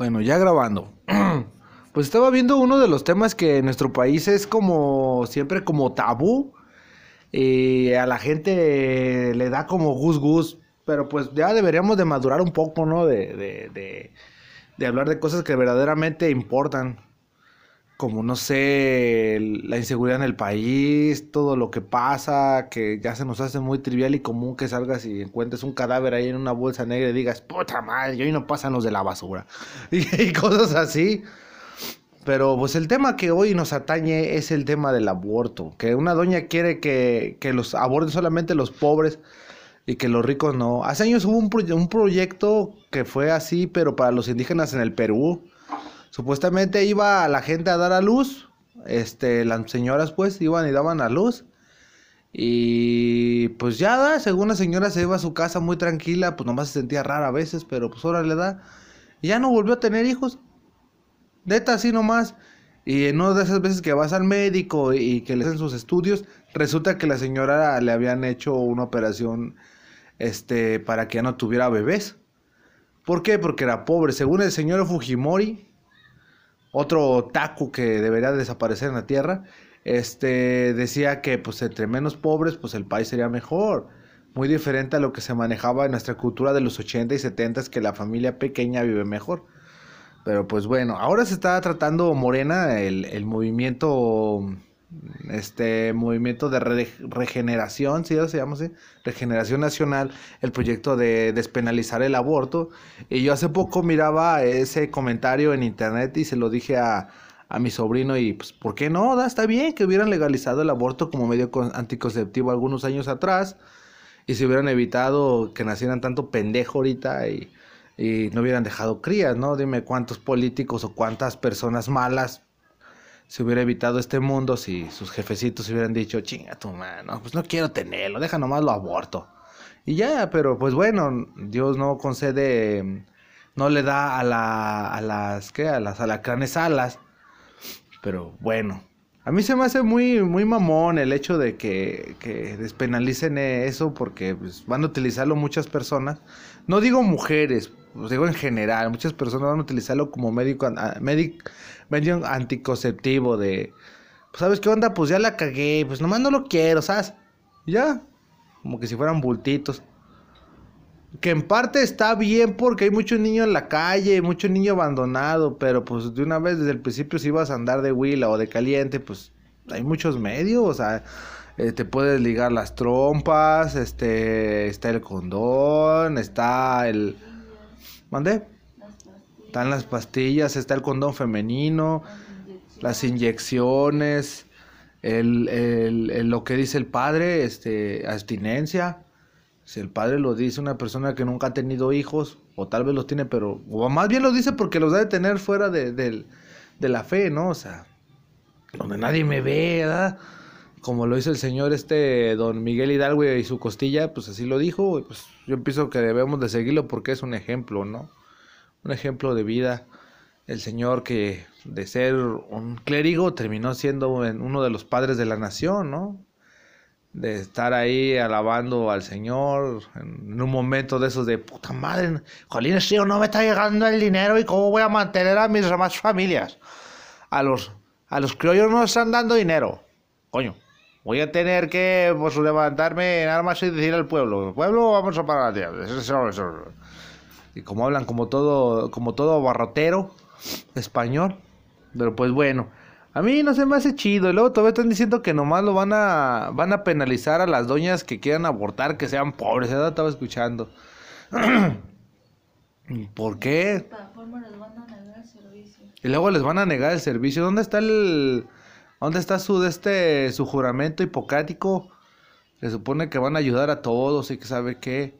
Bueno, ya grabando. Pues estaba viendo uno de los temas que en nuestro país es como siempre como tabú. Y a la gente le da como gus gus. Pero pues ya deberíamos de madurar un poco, ¿no? De, de, de, de hablar de cosas que verdaderamente importan. Como no sé, la inseguridad en el país, todo lo que pasa, que ya se nos hace muy trivial y común que salgas y encuentres un cadáver ahí en una bolsa negra y digas, puta madre, y hoy no pasan los de la basura. Y, cosas así. Pero pues el tema que hoy nos atañe es el tema del aborto. Que una doña quiere que, que los aborten solamente los pobres y que los ricos no. Hace años hubo un, proye- un proyecto que fue así, pero para los indígenas en el Perú. Supuestamente iba la gente a dar a luz. Este, las señoras pues iban y daban a luz. Y pues ya da, según la señora se iba a su casa muy tranquila, pues nomás se sentía rara a veces, pero pues ahora le da. Y ya no volvió a tener hijos. Neta, así nomás. Y en una de esas veces que vas al médico y que le hacen sus estudios, resulta que la señora le habían hecho una operación este, para que ya no tuviera bebés. ¿Por qué? Porque era pobre. Según el señor Fujimori, otro otaku que debería desaparecer en la tierra, este, decía que pues entre menos pobres, pues el país sería mejor. Muy diferente a lo que se manejaba en nuestra cultura de los 80 y 70 que la familia pequeña vive mejor. Pero pues bueno, ahora se está tratando Morena, el, el movimiento, este movimiento de re- regeneración, ¿sí se llama así? Regeneración Nacional, el proyecto de despenalizar el aborto. Y yo hace poco miraba ese comentario en internet y se lo dije a, a mi sobrino y pues, ¿por qué no? Da, está bien que hubieran legalizado el aborto como medio con- anticonceptivo algunos años atrás y se hubieran evitado que nacieran tanto pendejo ahorita y, y no hubieran dejado crías, ¿no? Dime cuántos políticos o cuántas personas malas se hubiera evitado este mundo si sus jefecitos hubieran dicho, chinga tu mano, pues no quiero tenerlo, deja nomás lo aborto. Y ya, pero pues bueno, Dios no concede, no le da a, la, a las, ¿qué? A las alacranes alas. Pero bueno, a mí se me hace muy, muy mamón el hecho de que, que despenalicen eso porque pues, van a utilizarlo muchas personas. No digo mujeres, pues, digo en general, muchas personas van a utilizarlo como médico, médic- medio anticonceptivo de, pues, ¿sabes qué onda? Pues ya la cagué, pues nomás no lo quiero, ¿sabes? Ya, como que si fueran bultitos. Que en parte está bien porque hay muchos niños en la calle, mucho niño abandonado, pero pues de una vez desde el principio si vas a andar de huila o de caliente, pues hay muchos medios, o sea, eh, te puedes ligar las trompas, este, está el condón, está el... ¿Mandé? Están las pastillas, está el condón femenino, las inyecciones, el, el- el- lo que dice el padre, este, abstinencia. Si el padre lo dice una persona que nunca ha tenido hijos, o tal vez los tiene, pero, o más bien lo dice porque los debe tener fuera de, de la fe, ¿no? O sea, donde nadie me ve, ¿verdad? Como lo hizo el señor este, don Miguel Hidalgo y su costilla, pues así lo dijo, pues yo pienso que debemos de seguirlo porque es un ejemplo, ¿no? Un ejemplo de vida. El señor que de ser un clérigo terminó siendo en- uno de los padres de la nación, ¿no? de estar ahí alabando al Señor en un momento de esos de puta madre, Jolín, tío, no me está llegando el dinero y cómo voy a mantener a mis demás familias. A los, a los criollos no están dando dinero. Coño, voy a tener que pues, levantarme en armas y decir al pueblo, pueblo, vamos a parar la tierra. Eso, eso, eso. Y como hablan como todo, como todo barrotero español. Pero pues bueno, a mí no se me hace chido. Y luego todavía están diciendo que nomás lo van a, van a penalizar a las doñas que quieran abortar, que sean pobres. Ya estaba escuchando. ¿Por qué? Y luego les van a negar el servicio. ¿Dónde está el, dónde está su, este, su juramento hipocrático? Se supone que van a ayudar a todos y que sabe qué.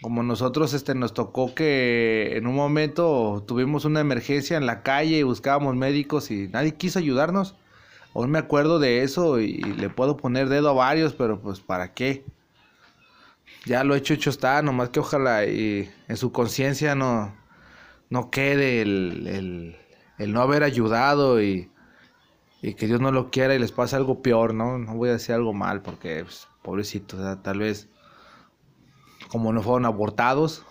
Como nosotros, este, nos tocó que en un momento tuvimos una emergencia en la calle y buscábamos médicos y nadie quiso ayudarnos. Aún me acuerdo de eso y, y le puedo poner dedo a varios, pero pues ¿para qué? Ya lo hecho, hecho está, nomás que ojalá y en su conciencia no, no quede el, el, el no haber ayudado y, y que Dios no lo quiera y les pase algo peor, ¿no? No voy a decir algo mal porque, pues, pobrecito, o sea, tal vez como no fueron abortados.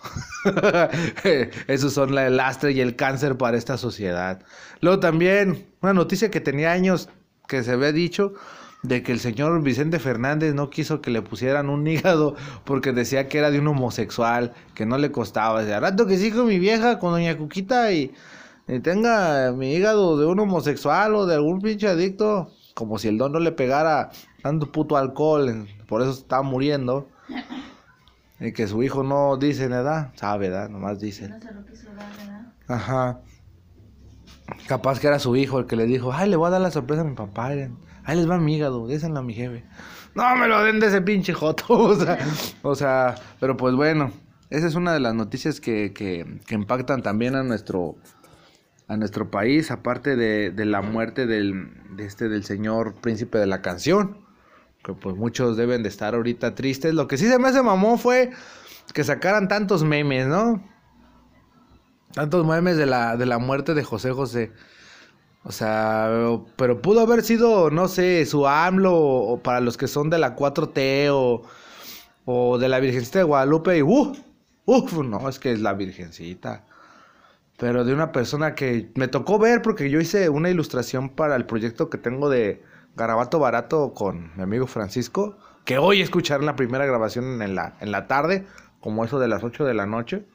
Esos son la- el lastre y el cáncer para esta sociedad. Luego también, una noticia que tenía años que se había dicho de que el señor Vicente Fernández no quiso que le pusieran un hígado porque decía que era de un homosexual, que no le costaba. Decía, rato que sí con mi vieja, con doña Cuquita y, y tenga mi hígado de un homosexual o de algún pinche adicto, como si el don no le pegara tanto puto alcohol, por eso estaba muriendo. Y que su hijo no dice nada, sabe, ¿verdad? Nomás dice. No se lo quiso dar, ¿verdad? Ajá. Capaz que era su hijo el que le dijo, ay, le voy a dar la sorpresa a mi papá. Ahí les va mi hígado, désenlo a mi jefe. No me lo den de ese pinche joto. O sea, o sea, pero pues bueno, esa es una de las noticias que, que, que impactan también a nuestro a nuestro país, aparte de, de la muerte del, de este, del señor príncipe de la canción, que pues muchos deben de estar ahorita tristes. Lo que sí se me hace mamón fue que sacaran tantos memes, ¿no? Tantos memes de la, de la muerte de José José. O sea, pero pudo haber sido, no sé, su AMLO o para los que son de la 4T o, o de la Virgencita de Guadalupe y ¡uh! ¡Uf! No, es que es la Virgencita. Pero de una persona que me tocó ver porque yo hice una ilustración para el proyecto que tengo de Garabato Barato con mi amigo Francisco, que hoy escucharon la primera grabación en la, en la tarde, como eso de las 8 de la noche,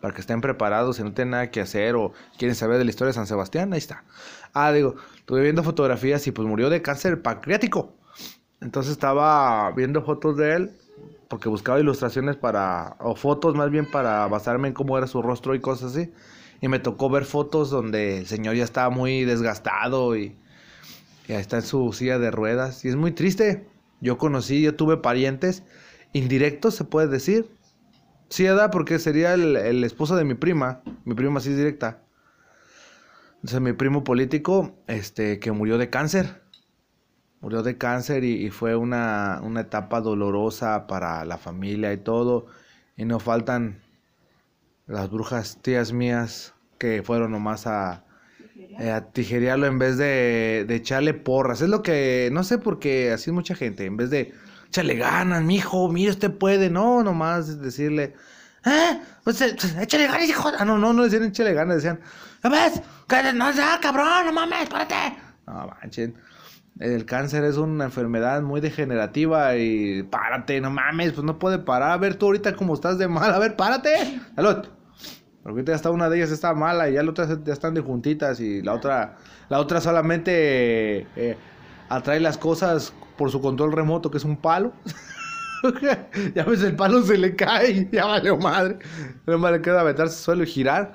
para que estén preparados si no tienen nada que hacer o quieren saber de la historia de San Sebastián, ahí está. Ah, digo, estuve viendo fotografías y pues murió de cáncer pancreático. Entonces estaba viendo fotos de él porque buscaba ilustraciones para, o fotos más bien para basarme en cómo era su rostro y cosas así. Y me tocó ver fotos donde el señor ya estaba muy desgastado y ya está en su silla de ruedas. Y es muy triste. Yo conocí, yo tuve parientes indirectos, se puede decir. Sí, ¿verdad? Porque sería el, el esposo de mi prima. Mi prima sí es directa. Entonces mi primo político, este, que murió de cáncer. Murió de cáncer y, y fue una, una etapa dolorosa para la familia y todo. Y no faltan las brujas tías mías que fueron nomás a, eh, a tijerearlo en vez de, de echarle porras. Es lo que, no sé por qué así mucha gente, en vez de échale ganas, mijo, mira, usted puede, no, nomás decirle, ¿eh? Pues, eh, échale ganas, hijo. Ah, no, no, no decían échale ganas, decían, ¿no ves? Que no sea, cabrón, no mames, espérate. No manchen. El cáncer es una enfermedad muy degenerativa y párate, no mames, pues no puede parar. A ver, tú ahorita como estás de mal, a ver, párate. Salud. Porque ahorita ya está una de ellas está mala y ya la otra ya están de juntitas y la otra, la otra solamente eh, atrae las cosas por su control remoto, que es un palo. ya ves, el palo se le cae, ya vale madre. No le queda aventarse suelo y girar.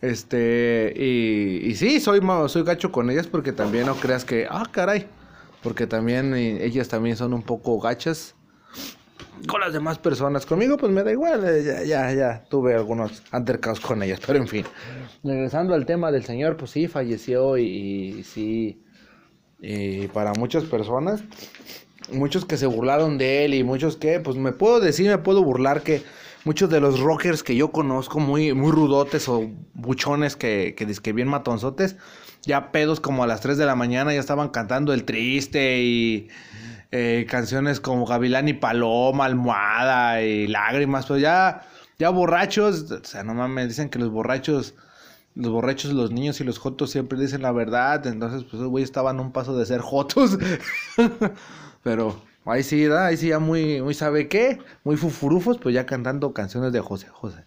Este, y, y sí, soy, soy gacho con ellas porque también no creas que, ah, caray, porque también ellas también son un poco gachas con las demás personas. Conmigo, pues me da igual, eh, ya, ya, ya, tuve algunos altercados con ellas, pero en fin. Regresando al tema del señor, pues sí, falleció y, y sí, y para muchas personas, muchos que se burlaron de él y muchos que, pues me puedo decir, me puedo burlar que muchos de los rockers que yo conozco, muy, muy rudotes o buchones que, que, que bien matonzotes, ya pedos como a las 3 de la mañana ya estaban cantando El Triste y eh, canciones como Gavilán y Paloma, Almohada y Lágrimas, pero ya, ya borrachos, o sea, no mames, dicen que los borrachos, los borrachos, los niños y los jotos siempre dicen la verdad, entonces pues güeyes estaban un paso de ser jotos, pero ahí sí, ahí sí ya muy, muy sabe qué, muy fufurufos, pues ya cantando canciones de José José.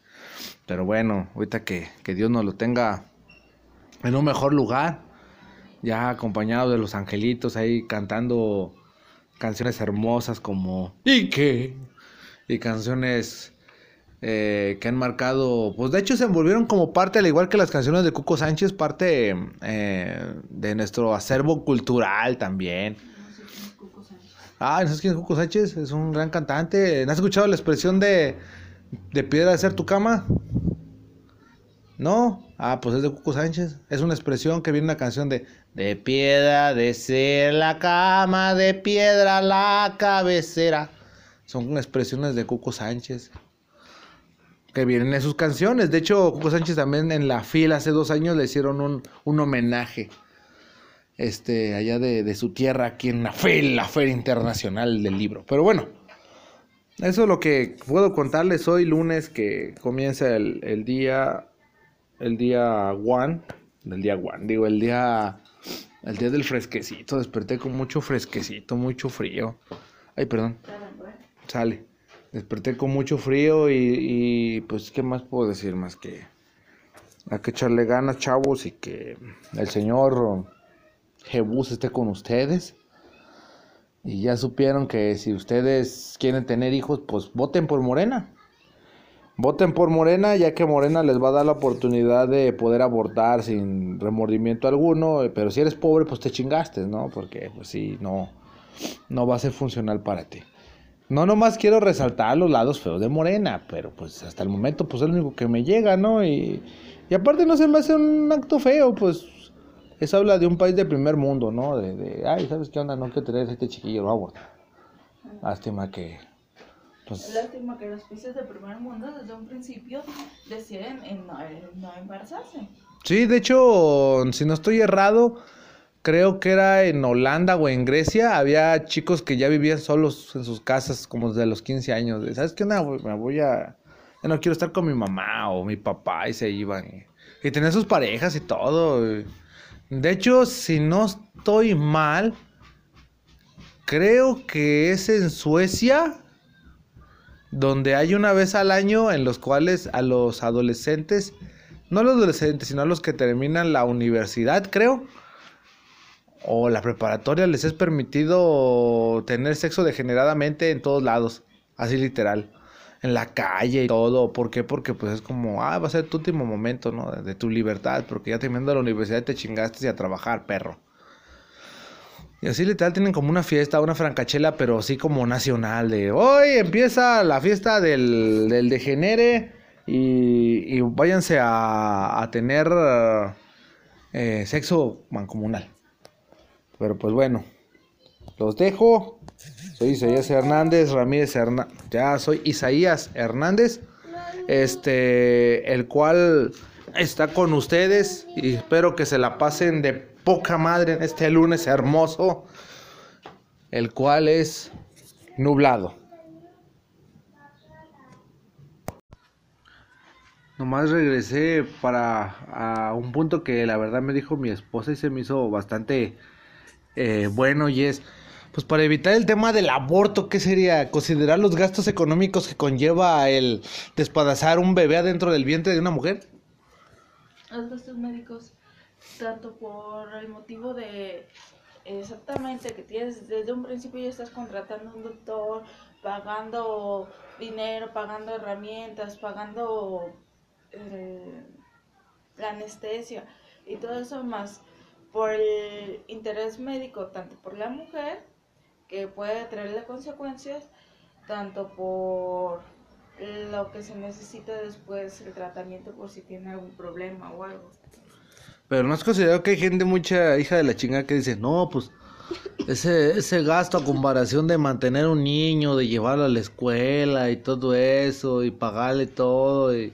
Pero bueno, ahorita que, que Dios nos lo tenga en un mejor lugar, ya acompañado de los angelitos ahí cantando canciones hermosas como ¿Y qué? Y canciones eh, que han marcado, pues de hecho se envolvieron como parte, al igual que las canciones de Cuco Sánchez, parte eh, de nuestro acervo cultural también. No sé quién es Cuco Sánchez. Ah, ¿no sabes quién es Cuco Sánchez? Es un gran cantante. ¿No has escuchado la expresión de, de piedra de ser tu cama? ¿No? Ah, pues es de Cuco Sánchez. Es una expresión que viene una canción de De piedra de ser la cama, de piedra la cabecera. Son expresiones de Cuco Sánchez. Que vienen en sus canciones. De hecho, Cuco Sánchez también en la fila hace dos años le hicieron un, un homenaje. Este, allá de, de su tierra, aquí en la FEL, la Feria Internacional del Libro. Pero bueno, Eso es lo que puedo contarles hoy lunes que comienza el, el día el día one, el día one, digo el día el día del fresquecito, desperté con mucho fresquecito, mucho frío. Ay, perdón. Sale. Desperté con mucho frío y, y pues qué más puedo decir más que hay que echarle ganas, chavos, y que el Señor Jebús esté con ustedes. Y ya supieron que si ustedes quieren tener hijos, pues voten por Morena. Voten por Morena, ya que Morena les va a dar la oportunidad de poder abortar sin remordimiento alguno. Pero si eres pobre, pues te chingaste, ¿no? Porque, pues sí, no, no va a ser funcional para ti. No nomás quiero resaltar los lados feos de Morena, pero pues hasta el momento, pues es lo único que me llega, ¿no? Y, y aparte no se me hace un acto feo, pues eso habla de un país de primer mundo, ¿no? De, de ay, ¿sabes qué onda? No quiero tener este chiquillo, lo aborta. Lástima que... Pues... Lástima que los países de primer mundo desde un principio deciden en no, en no embarazarse. Sí, de hecho, si no estoy errado, creo que era en Holanda o en Grecia, había chicos que ya vivían solos en sus casas como desde los 15 años. ¿Sabes qué onda? Me voy a... Ya no quiero estar con mi mamá o mi papá y se iban. Y, y tenían sus parejas y todo. Y... De hecho, si no estoy mal, creo que es en Suecia donde hay una vez al año en los cuales a los adolescentes, no a los adolescentes, sino a los que terminan la universidad, creo, o la preparatoria, les es permitido tener sexo degeneradamente en todos lados, así literal en la calle y todo. ¿Por qué? Porque pues es como, ah, va a ser tu último momento, ¿no? De, tu libertad, porque ya terminando la universidad te chingaste y a trabajar, perro. Y así literal tienen como una fiesta, una francachela, pero así como nacional, de hoy empieza la fiesta del, del degenere y, y váyanse a, a tener eh, sexo mancomunal. Pero pues bueno, los dejo. Soy Isaías Hernández Ramírez Hernández. Ya soy Isaías Hernández. Este, el cual está con ustedes y espero que se la pasen de poca madre en este lunes hermoso, el cual es nublado. Nomás regresé para a un punto que la verdad me dijo mi esposa y se me hizo bastante eh, bueno y es pues para evitar el tema del aborto, ¿qué sería? Considerar los gastos económicos que conlleva el despadazar un bebé adentro del vientre de una mujer. Los gastos médicos, tanto por el motivo de exactamente que tienes desde un principio ya estás contratando un doctor, pagando dinero, pagando herramientas, pagando eh, la anestesia y todo eso más por el interés médico, tanto por la mujer que puede traerle consecuencias tanto por lo que se necesita después el tratamiento por si tiene algún problema o algo. Pero no es considerado que hay gente mucha hija de la chingada que dice, no, pues ese, ese gasto a comparación de mantener un niño, de llevarlo a la escuela y todo eso, y pagarle todo, y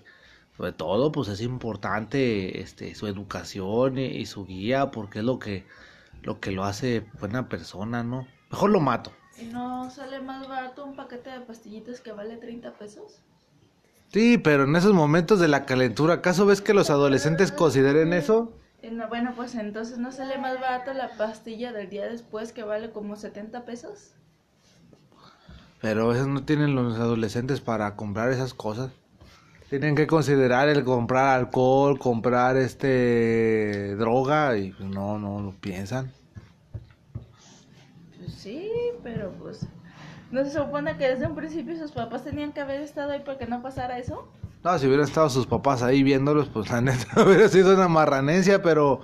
sobre todo, pues es importante este, su educación y, y su guía, porque es lo que, lo que lo hace buena persona, ¿no? Mejor lo mato. ¿Y no sale más barato un paquete de pastillitas que vale 30 pesos? Sí, pero en esos momentos de la calentura, ¿acaso ves que los adolescentes consideren eso? No, bueno, pues entonces no sale más barato la pastilla del día después que vale como 70 pesos. Pero a veces no tienen los adolescentes para comprar esas cosas. Tienen que considerar el comprar alcohol, comprar este droga y no, no lo piensan. Sí, pero pues. ¿No se supone que desde un principio sus papás tenían que haber estado ahí para que no pasara eso? No, si hubieran estado sus papás ahí viéndolos, pues la neta hubiera sido una marranencia, pero.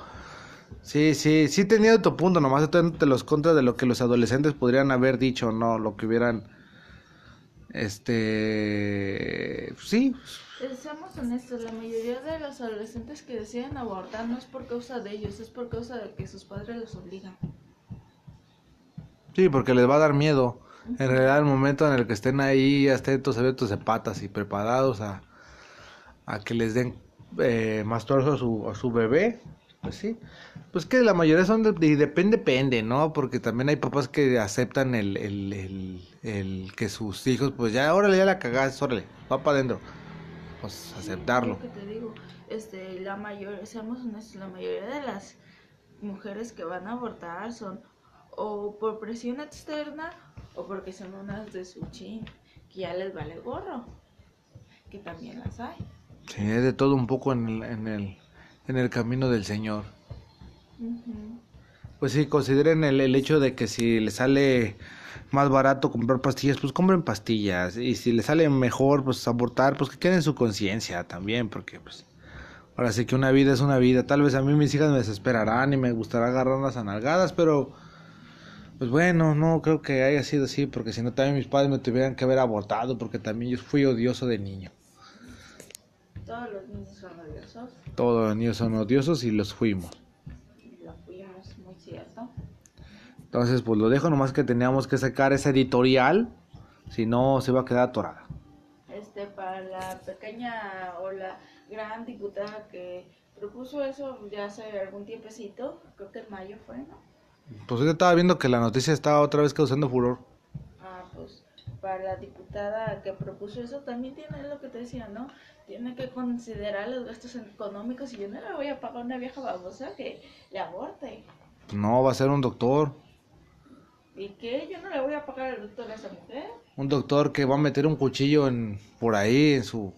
Sí, sí, sí tenía tu punto, nomás te los contras de lo que los adolescentes podrían haber dicho, no, lo que hubieran. Este. Sí. Seamos honestos, la mayoría de los adolescentes que deciden abortar no es por causa de ellos, es por causa de que sus padres los obligan. Sí, porque les va a dar miedo. En realidad, el momento en el que estén ahí, atentos, abiertos de patas y preparados a, a que les den eh, más torso a su, a su bebé, Pues sí. Pues que la mayoría son de, y depende, depende, ¿no? Porque también hay papás que aceptan el, el, el, el que sus hijos, pues ya, órale, ya la cagás, órale, va para adentro. Pues aceptarlo. Lo que te digo, este, la mayor, seamos honestos, la mayoría de las mujeres que van a abortar son o por presión externa o porque son unas de su chin, que ya les vale gorro, que también las hay. Sí, es de todo un poco en el, en el, en el camino del Señor. Pues sí, consideren el, el hecho de que si les sale más barato comprar pastillas, pues compren pastillas. Y si les sale mejor, pues abortar, pues que queden en su conciencia también, porque pues ahora sí que una vida es una vida. Tal vez a mí mis hijas me desesperarán y me gustará agarrarlas a nalgadas, pero pues bueno, no creo que haya sido así, porque si no también mis padres me tuvieran que haber abortado, porque también yo fui odioso de niño. Todos los niños son odiosos, Todos los niños son odiosos y los fuimos. lo fuimos, muy cierto. Entonces, pues lo dejo, nomás que teníamos que sacar esa editorial, si no se va a quedar atorada. Este, para la pequeña o la gran diputada que propuso eso ya hace algún tiempecito, creo que en mayo fue, ¿no? Pues yo estaba viendo que la noticia estaba otra vez causando furor. Ah, pues para la diputada que propuso eso también tiene lo que te decía, ¿no? Tiene que considerar los gastos económicos y yo no le voy a pagar a una vieja babosa que le aborte. No, va a ser un doctor. ¿Y qué? Yo no le voy a pagar al doctor a esa mujer. Un doctor que va a meter un cuchillo en por ahí en su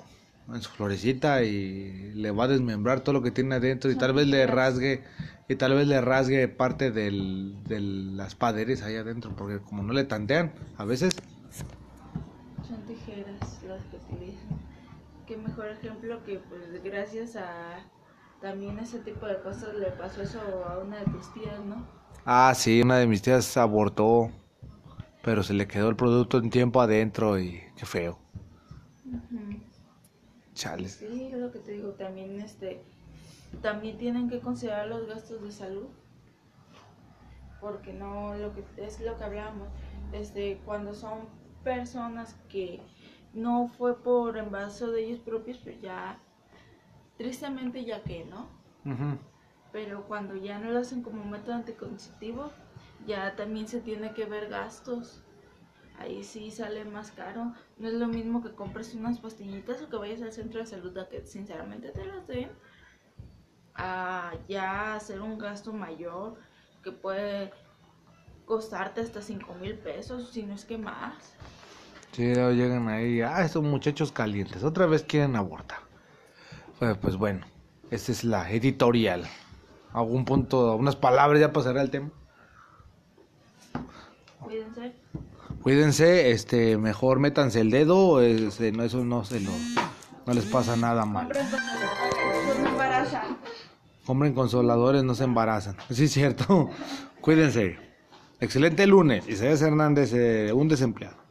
en su florecita y le va a desmembrar todo lo que tiene adentro y tal vez le rasgue y tal vez le rasgue parte del, de las paderes ahí adentro porque como no le tantean a veces mejor ejemplo que pues gracias a también ese tipo de cosas le pasó eso a una de tus tías, ¿no? ah sí una de mis tías abortó pero se le quedó el producto en tiempo adentro y qué feo chales Sí, es lo que te digo, también este también tienen que considerar los gastos de salud. Porque no lo que es lo que hablábamos, este cuando son personas que no fue por embarazo de ellos propios, pues ya tristemente ya que, ¿no? Pero cuando ya no lo hacen como método anticonceptivo, ya también se tiene que ver gastos. Ahí sí sale más caro. No es lo mismo que compres unas pastillitas o que vayas al centro de salud a que sinceramente te las den. A ya hacer un gasto mayor que puede costarte hasta 5 mil pesos, si no es que más. Sí, llegan ahí, ah, estos muchachos calientes, otra vez quieren abortar. Pues, pues bueno, esta es la editorial. ¿Algún punto, unas palabras ya pasará el tema? Cuídense. Cuídense, este, mejor métanse el dedo, este, no, eso no se lo, no les pasa nada mal. Compren consoladores, no se embarazan. Compren consoladores, no se embarazan. Sí, es cierto. Cuídense. Excelente lunes. Isaías Hernández, eh, un desempleado.